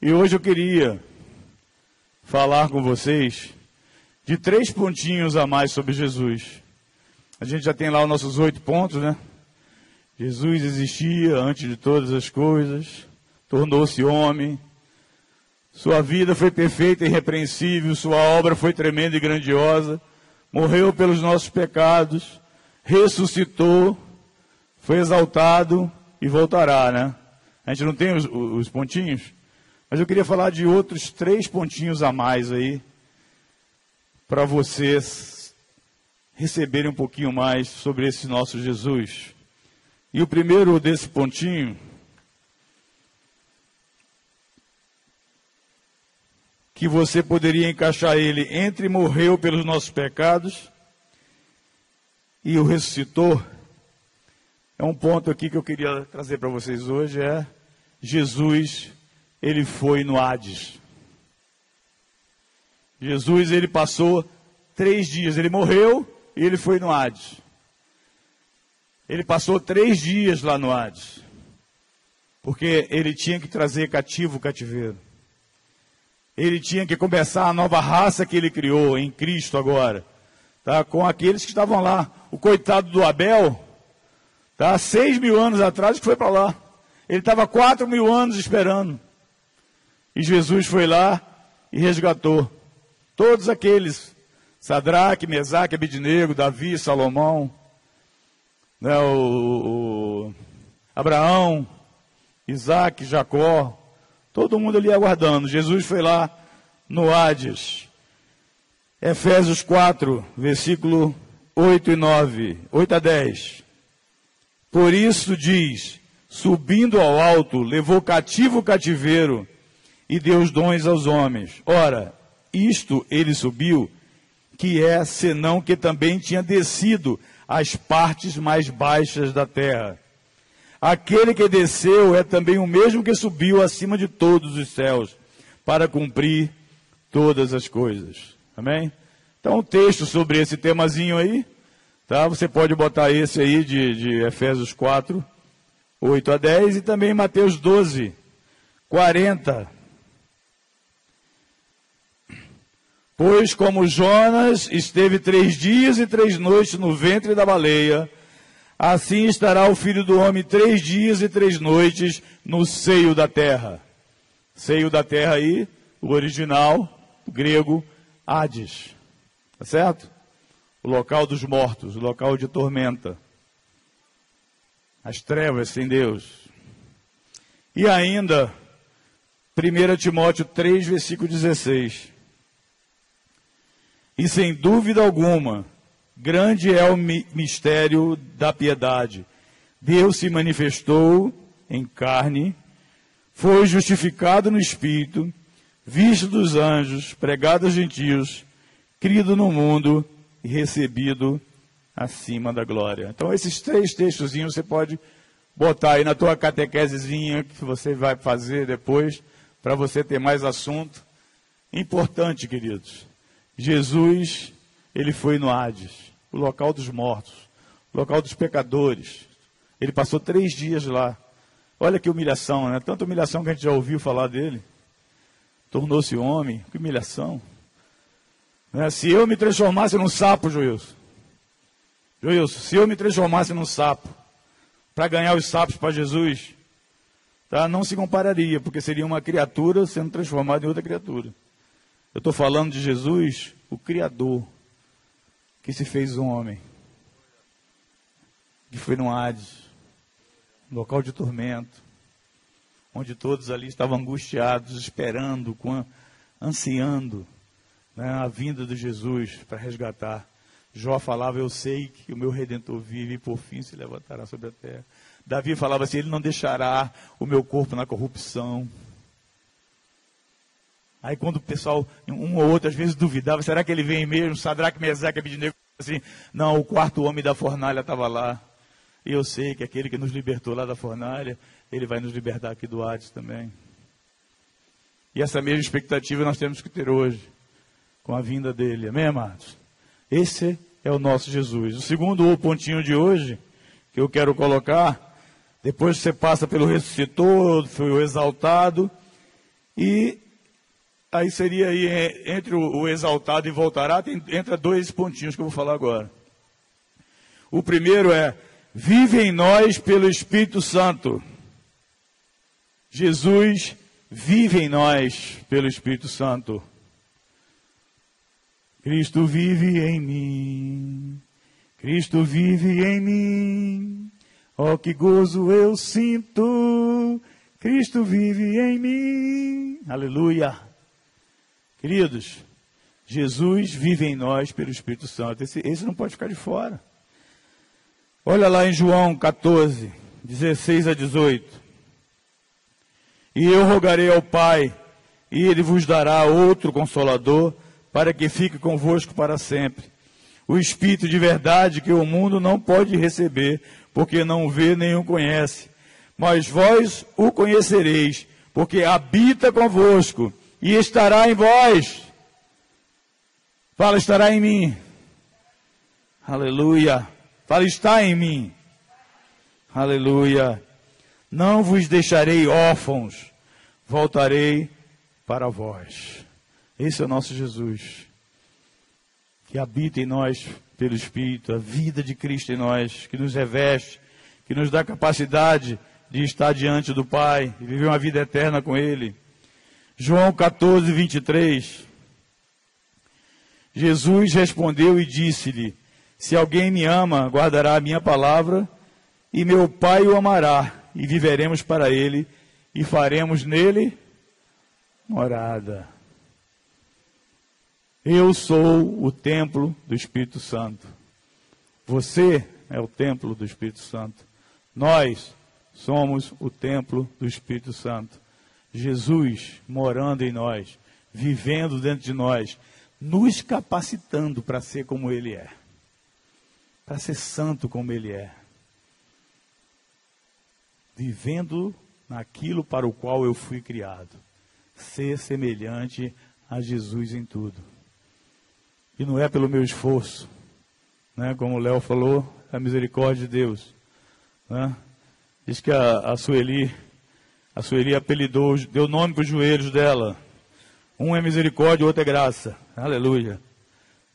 E hoje eu queria falar com vocês de três pontinhos a mais sobre Jesus. A gente já tem lá os nossos oito pontos, né? Jesus existia antes de todas as coisas, tornou-se homem, sua vida foi perfeita e irrepreensível, sua obra foi tremenda e grandiosa, morreu pelos nossos pecados, ressuscitou, foi exaltado e voltará, né? A gente não tem os, os pontinhos, mas eu queria falar de outros três pontinhos a mais aí, para vocês receberem um pouquinho mais sobre esse nosso Jesus. E o primeiro desse pontinho que você poderia encaixar ele entre morreu pelos nossos pecados e o ressuscitou. É um ponto aqui que eu queria trazer para vocês hoje é Jesus, ele foi no Hades. Jesus, ele passou três dias, ele morreu e ele foi no Hades. Ele passou três dias lá no Hades, porque ele tinha que trazer cativo o cativeiro ele tinha que começar a nova raça que ele criou em Cristo agora, tá? com aqueles que estavam lá. O coitado do Abel, tá? seis mil anos atrás que foi para lá. Ele estava quatro mil anos esperando. E Jesus foi lá e resgatou todos aqueles, Sadraque, Mesaque, Abidnego, Davi, Salomão, né, o, o Abraão, Isaac, Jacó, Todo mundo ali aguardando. Jesus foi lá no Hades. Efésios 4, versículo 8 e 9, 8 a 10. Por isso diz: subindo ao alto, levou cativo o cativeiro e deu os dons aos homens. Ora, isto ele subiu, que é senão que também tinha descido às partes mais baixas da terra. Aquele que desceu é também o mesmo que subiu acima de todos os céus, para cumprir todas as coisas. Amém? Então, um texto sobre esse temazinho aí, tá? Você pode botar esse aí de, de Efésios 4, 8 a 10 e também Mateus 12, 40. Pois como Jonas esteve três dias e três noites no ventre da baleia, Assim estará o filho do homem três dias e três noites no seio da terra. Seio da terra aí, o original, o grego, Hades. Tá certo? O local dos mortos, o local de tormenta. As trevas sem Deus. E ainda, 1 Timóteo 3, versículo 16. E sem dúvida alguma, Grande é o mistério da piedade. Deus se manifestou em carne, foi justificado no Espírito, visto dos anjos, pregado aos gentios, crido no mundo e recebido acima da glória. Então, esses três textos você pode botar aí na tua catequesezinha que você vai fazer depois, para você ter mais assunto. Importante, queridos. Jesus, ele foi no Hades o local dos mortos, o local dos pecadores. Ele passou três dias lá. Olha que humilhação, né? Tanta humilhação que a gente já ouviu falar dele. Tornou-se homem, que humilhação. Né? Se eu me transformasse num sapo, Joilson, Joilson, se eu me transformasse num sapo, para ganhar os sapos para Jesus, tá? não se compararia, porque seria uma criatura sendo transformada em outra criatura. Eu estou falando de Jesus, o Criador, que se fez um homem, que foi no Hades, local de tormento, onde todos ali estavam angustiados, esperando, ansiando né, a vinda de Jesus para resgatar. Jó falava: Eu sei que o meu redentor vive e por fim se levantará sobre a terra. Davi falava assim: Ele não deixará o meu corpo na corrupção. Aí quando o pessoal, um ou outro, às vezes duvidava, será que ele vem mesmo? Sadraque, Mesaque, Abidnego, assim, não, o quarto homem da fornalha estava lá. E eu sei que aquele que nos libertou lá da fornalha, ele vai nos libertar aqui do Hades também. E essa mesma expectativa nós temos que ter hoje, com a vinda dele. Amém, amados? Esse é o nosso Jesus. O segundo pontinho de hoje, que eu quero colocar, depois você passa pelo ressuscitou, foi o exaltado, E aí seria aí é, entre o exaltado e voltará, tem, entra dois pontinhos que eu vou falar agora. O primeiro é, vive em nós pelo Espírito Santo. Jesus vive em nós pelo Espírito Santo. Cristo vive em mim. Cristo vive em mim. Oh, que gozo eu sinto. Cristo vive em mim. Aleluia. Queridos, Jesus vive em nós pelo Espírito Santo. Esse, esse não pode ficar de fora. Olha lá em João 14, 16 a 18. E eu rogarei ao Pai, e ele vos dará outro consolador, para que fique convosco para sempre. O Espírito de verdade que o mundo não pode receber, porque não vê nem o conhece. Mas vós o conhecereis, porque habita convosco e estará em vós. Fala, estará em mim. Aleluia. Fala, está em mim. Aleluia. Não vos deixarei órfãos, voltarei para vós. Esse é o nosso Jesus, que habita em nós pelo Espírito, a vida de Cristo em nós, que nos reveste, que nos dá capacidade de estar diante do Pai e viver uma vida eterna com Ele. João 14, 23. Jesus respondeu e disse-lhe: Se alguém me ama, guardará a minha palavra, e meu Pai o amará, e viveremos para ele, e faremos nele morada. Eu sou o templo do Espírito Santo. Você é o templo do Espírito Santo. Nós somos o templo do Espírito Santo. Jesus morando em nós, vivendo dentro de nós, nos capacitando para ser como Ele é, para ser santo como Ele é vivendo naquilo para o qual eu fui criado. Ser semelhante a Jesus em tudo. E não é pelo meu esforço, né? como o Léo falou, a misericórdia de Deus. Né? Diz que a, a Sueli, a Sueli apelidou, deu nome para os joelhos dela. Um é misericórdia, o outro é graça. Aleluia.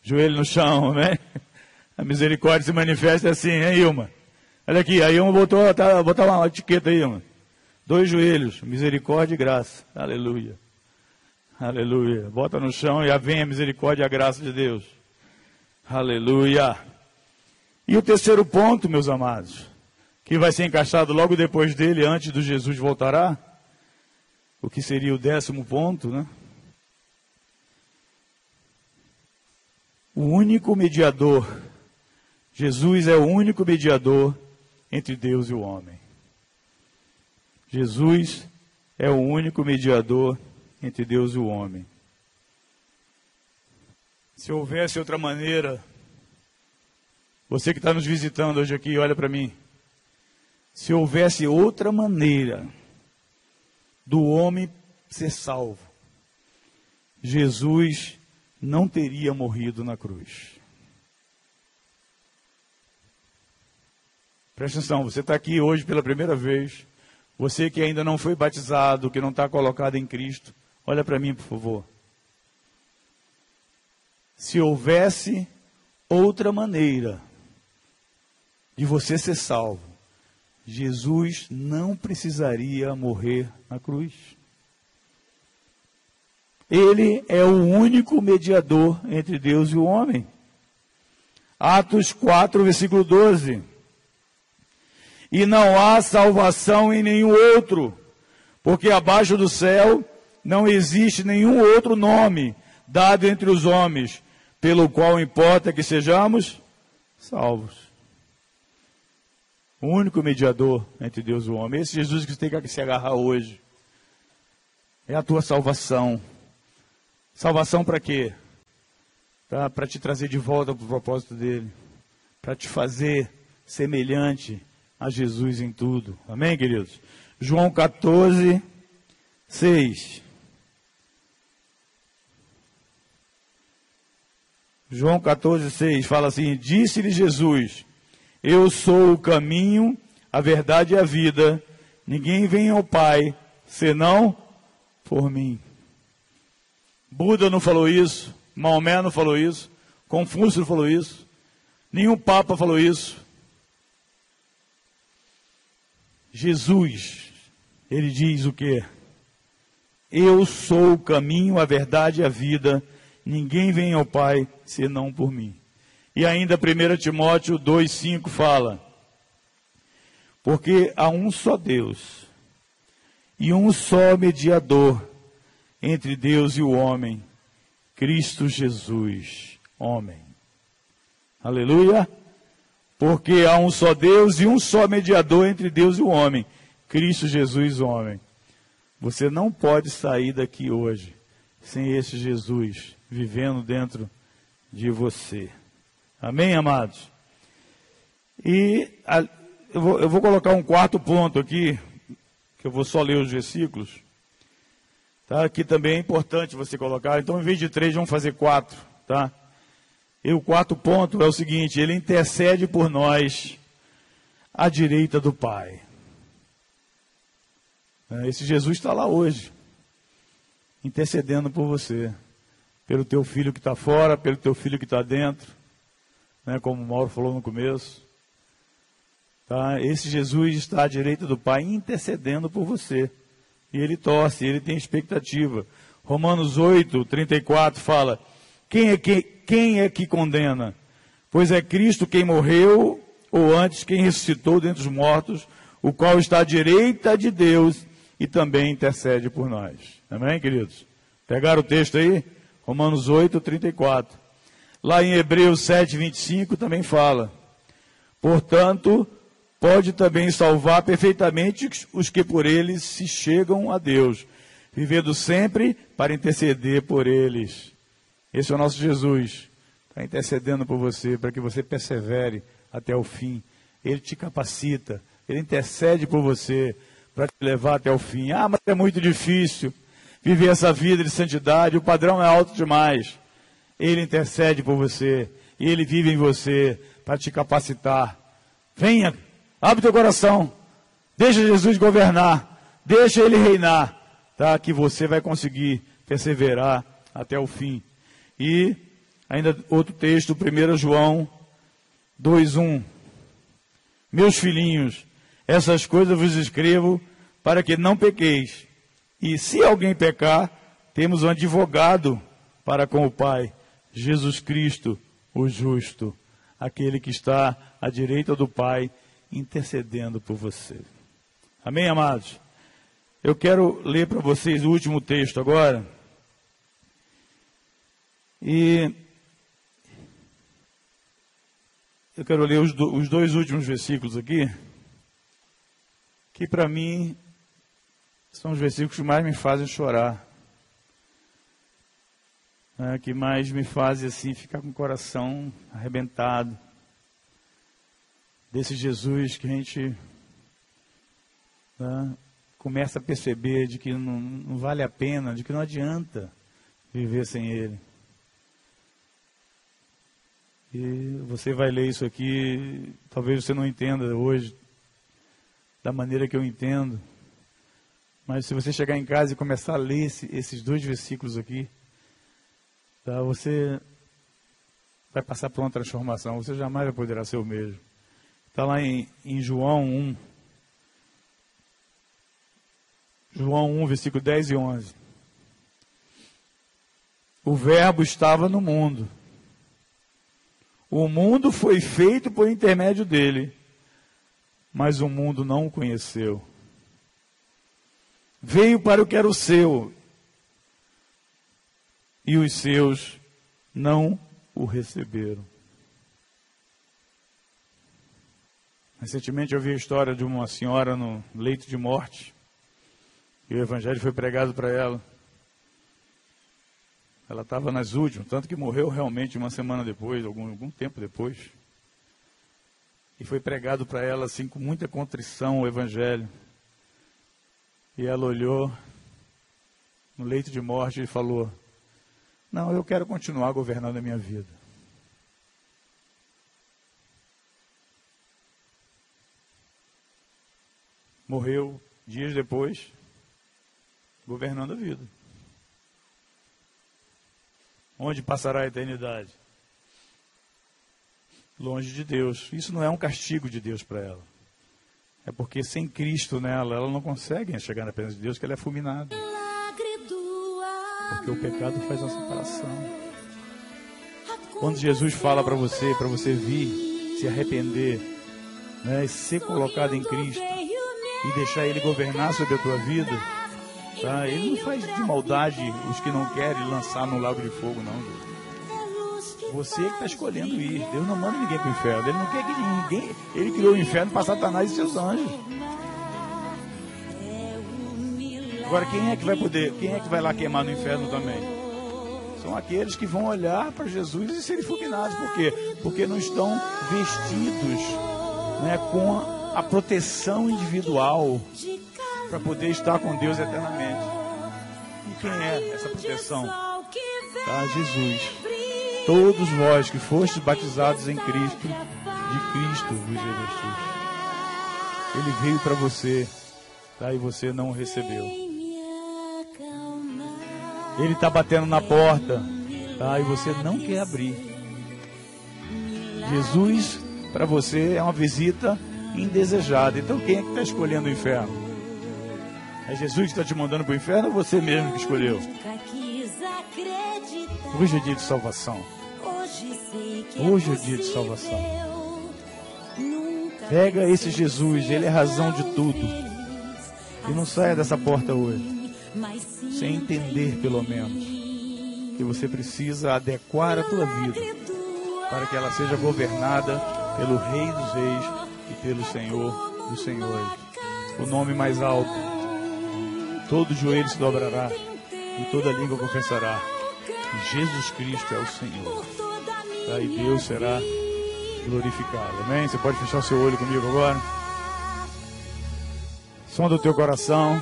Joelho no chão, amém? A misericórdia se manifesta assim, hein, Ilma? Olha aqui, aí um botou, tá, botar uma etiqueta aí, mano. Dois joelhos, misericórdia e graça. Aleluia. Aleluia. Bota no chão e a vem a misericórdia e a graça de Deus. Aleluia. E o terceiro ponto, meus amados, que vai ser encaixado logo depois dele, antes do Jesus voltará, o que seria o décimo ponto, né? O único mediador. Jesus é o único mediador entre Deus e o homem. Jesus é o único mediador entre Deus e o homem. Se houvesse outra maneira, você que está nos visitando hoje aqui, olha para mim. Se houvesse outra maneira do homem ser salvo, Jesus não teria morrido na cruz. Presta atenção, você está aqui hoje pela primeira vez. Você que ainda não foi batizado, que não está colocado em Cristo, olha para mim, por favor. Se houvesse outra maneira de você ser salvo, Jesus não precisaria morrer na cruz. Ele é o único mediador entre Deus e o homem. Atos 4, versículo 12 e não há salvação em nenhum outro, porque abaixo do céu não existe nenhum outro nome dado entre os homens, pelo qual importa que sejamos salvos. O único mediador entre Deus e o homem, esse Jesus que você tem que se agarrar hoje, é a tua salvação. Salvação para quê? Para te trazer de volta para o propósito dele, para te fazer semelhante a Jesus em tudo. Amém, queridos? João 14, 6. João 14, 6 fala assim: Disse-lhe Jesus: Eu sou o caminho, a verdade e a vida. Ninguém vem ao Pai senão por mim. Buda não falou isso, Maomé não falou isso, Confúcio não falou isso, nenhum Papa falou isso. Jesus, ele diz o que? Eu sou o caminho, a verdade e a vida. Ninguém vem ao Pai senão por mim. E ainda 1 Timóteo 2,5 fala: Porque há um só Deus e um só mediador entre Deus e o homem, Cristo Jesus, homem. Aleluia! Porque há um só Deus e um só mediador entre Deus e o homem, Cristo Jesus, homem. Você não pode sair daqui hoje sem esse Jesus vivendo dentro de você. Amém, amados? E a, eu, vou, eu vou colocar um quarto ponto aqui, que eu vou só ler os versículos. Tá? Aqui também é importante você colocar. Então, em vez de três, vamos fazer quatro. Tá? E o quarto ponto é o seguinte: ele intercede por nós à direita do Pai. É, esse Jesus está lá hoje, intercedendo por você, pelo teu filho que está fora, pelo teu filho que está dentro, né, como o Mauro falou no começo. Tá? Esse Jesus está à direita do Pai, intercedendo por você. E ele torce, ele tem expectativa. Romanos 8, 34 fala: quem é que, quem é que condena? Pois é Cristo quem morreu, ou antes quem ressuscitou dentre os mortos, o qual está à direita de Deus e também intercede por nós. Amém, queridos? Pegaram o texto aí? Romanos 8, 34. Lá em Hebreus 7, 25 também fala. Portanto, pode também salvar perfeitamente os que por eles se chegam a Deus, vivendo sempre para interceder por eles. Esse é o nosso Jesus. Está intercedendo por você, para que você persevere até o fim. Ele te capacita, ele intercede por você, para te levar até o fim. Ah, mas é muito difícil viver essa vida de santidade, o padrão é alto demais. Ele intercede por você, e ele vive em você para te capacitar. Venha, abre teu coração, deixa Jesus governar, deixa ele reinar, tá? Que você vai conseguir perseverar até o fim. E ainda outro texto, 1 João 2:1. Meus filhinhos, essas coisas vos escrevo para que não pequeis. E se alguém pecar, temos um advogado para com o Pai, Jesus Cristo, o justo, aquele que está à direita do Pai, intercedendo por você. Amém, amados? Eu quero ler para vocês o último texto agora. E eu quero ler os, do, os dois últimos versículos aqui, que para mim são os versículos que mais me fazem chorar. Né, que mais me fazem assim ficar com o coração arrebentado. Desse Jesus que a gente né, começa a perceber de que não, não vale a pena, de que não adianta viver sem Ele. E você vai ler isso aqui, talvez você não entenda hoje da maneira que eu entendo. Mas se você chegar em casa e começar a ler esse, esses dois versículos aqui, tá, você vai passar por uma transformação. Você jamais poderá ser o mesmo. Está lá em, em João 1. João 1, versículo 10 e 11. O Verbo estava no mundo o mundo foi feito por intermédio dele, mas o mundo não o conheceu. Veio para o que era o seu, e os seus não o receberam. Recentemente eu vi a história de uma senhora no leito de morte, e o evangelho foi pregado para ela. Ela estava nas últimas, tanto que morreu realmente uma semana depois, algum, algum tempo depois. E foi pregado para ela assim com muita contrição o evangelho. E ela olhou no leito de morte e falou: Não, eu quero continuar governando a minha vida. Morreu dias depois, governando a vida. Onde passará a eternidade? Longe de Deus. Isso não é um castigo de Deus para ela. É porque sem Cristo nela, ela não consegue chegar na presença de Deus, que ela é fulminada. Porque o pecado faz uma separação. Quando Jesus fala para você, para você vir, se arrepender, né, ser colocado em Cristo e deixar Ele governar sobre a tua vida, tá? Ele não faz de maldade os que não querem lançar no lago de fogo, não. Você que está escolhendo ir. Deus não manda ninguém para o inferno. Ele não quer que ninguém. Ele criou o inferno para Satanás e seus anjos. Agora quem é que vai poder? Quem é que vai lá queimar no inferno também? São aqueles que vão olhar para Jesus e serem fulminados. Por quê? Porque não estão vestidos né, com a, proteção individual para poder estar com Deus eternamente. E quem é essa proteção? Tá, Jesus. Todos vós que fostes batizados em Cristo, de Cristo vos revestis. Ele veio para você, tá? E você não o recebeu. Ele está batendo na porta, tá? E você não quer abrir. Jesus para você é uma visita indesejada. Então quem é que está escolhendo o inferno? É Jesus que está te mandando para o inferno ou você mesmo que escolheu? Hoje é dia de salvação. Hoje é dia de salvação. Pega esse Jesus, ele é a razão de tudo. E não saia dessa porta hoje sem entender, pelo menos, que você precisa adequar a tua vida para que ela seja governada pelo Rei dos Reis e pelo Senhor dos Senhores. O nome mais alto. Todo joelho se dobrará e toda língua confessará Jesus Cristo é o Senhor. Aí Deus será glorificado. Amém? Você pode fechar seu olho comigo agora? Som do teu coração.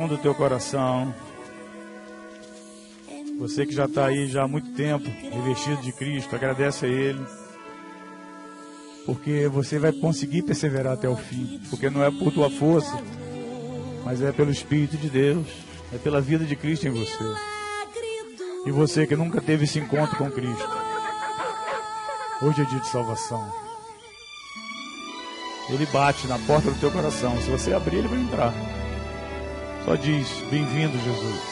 Som do teu coração. Você que já está aí já há muito tempo, revestido de Cristo, agradece a Ele. Porque você vai conseguir perseverar até o fim. Porque não é por tua força, mas é pelo Espírito de Deus. É pela vida de Cristo em você. E você que nunca teve esse encontro com Cristo. Hoje é dia de salvação. Ele bate na porta do teu coração. Se você abrir, ele vai entrar. Só diz: Bem-vindo, Jesus.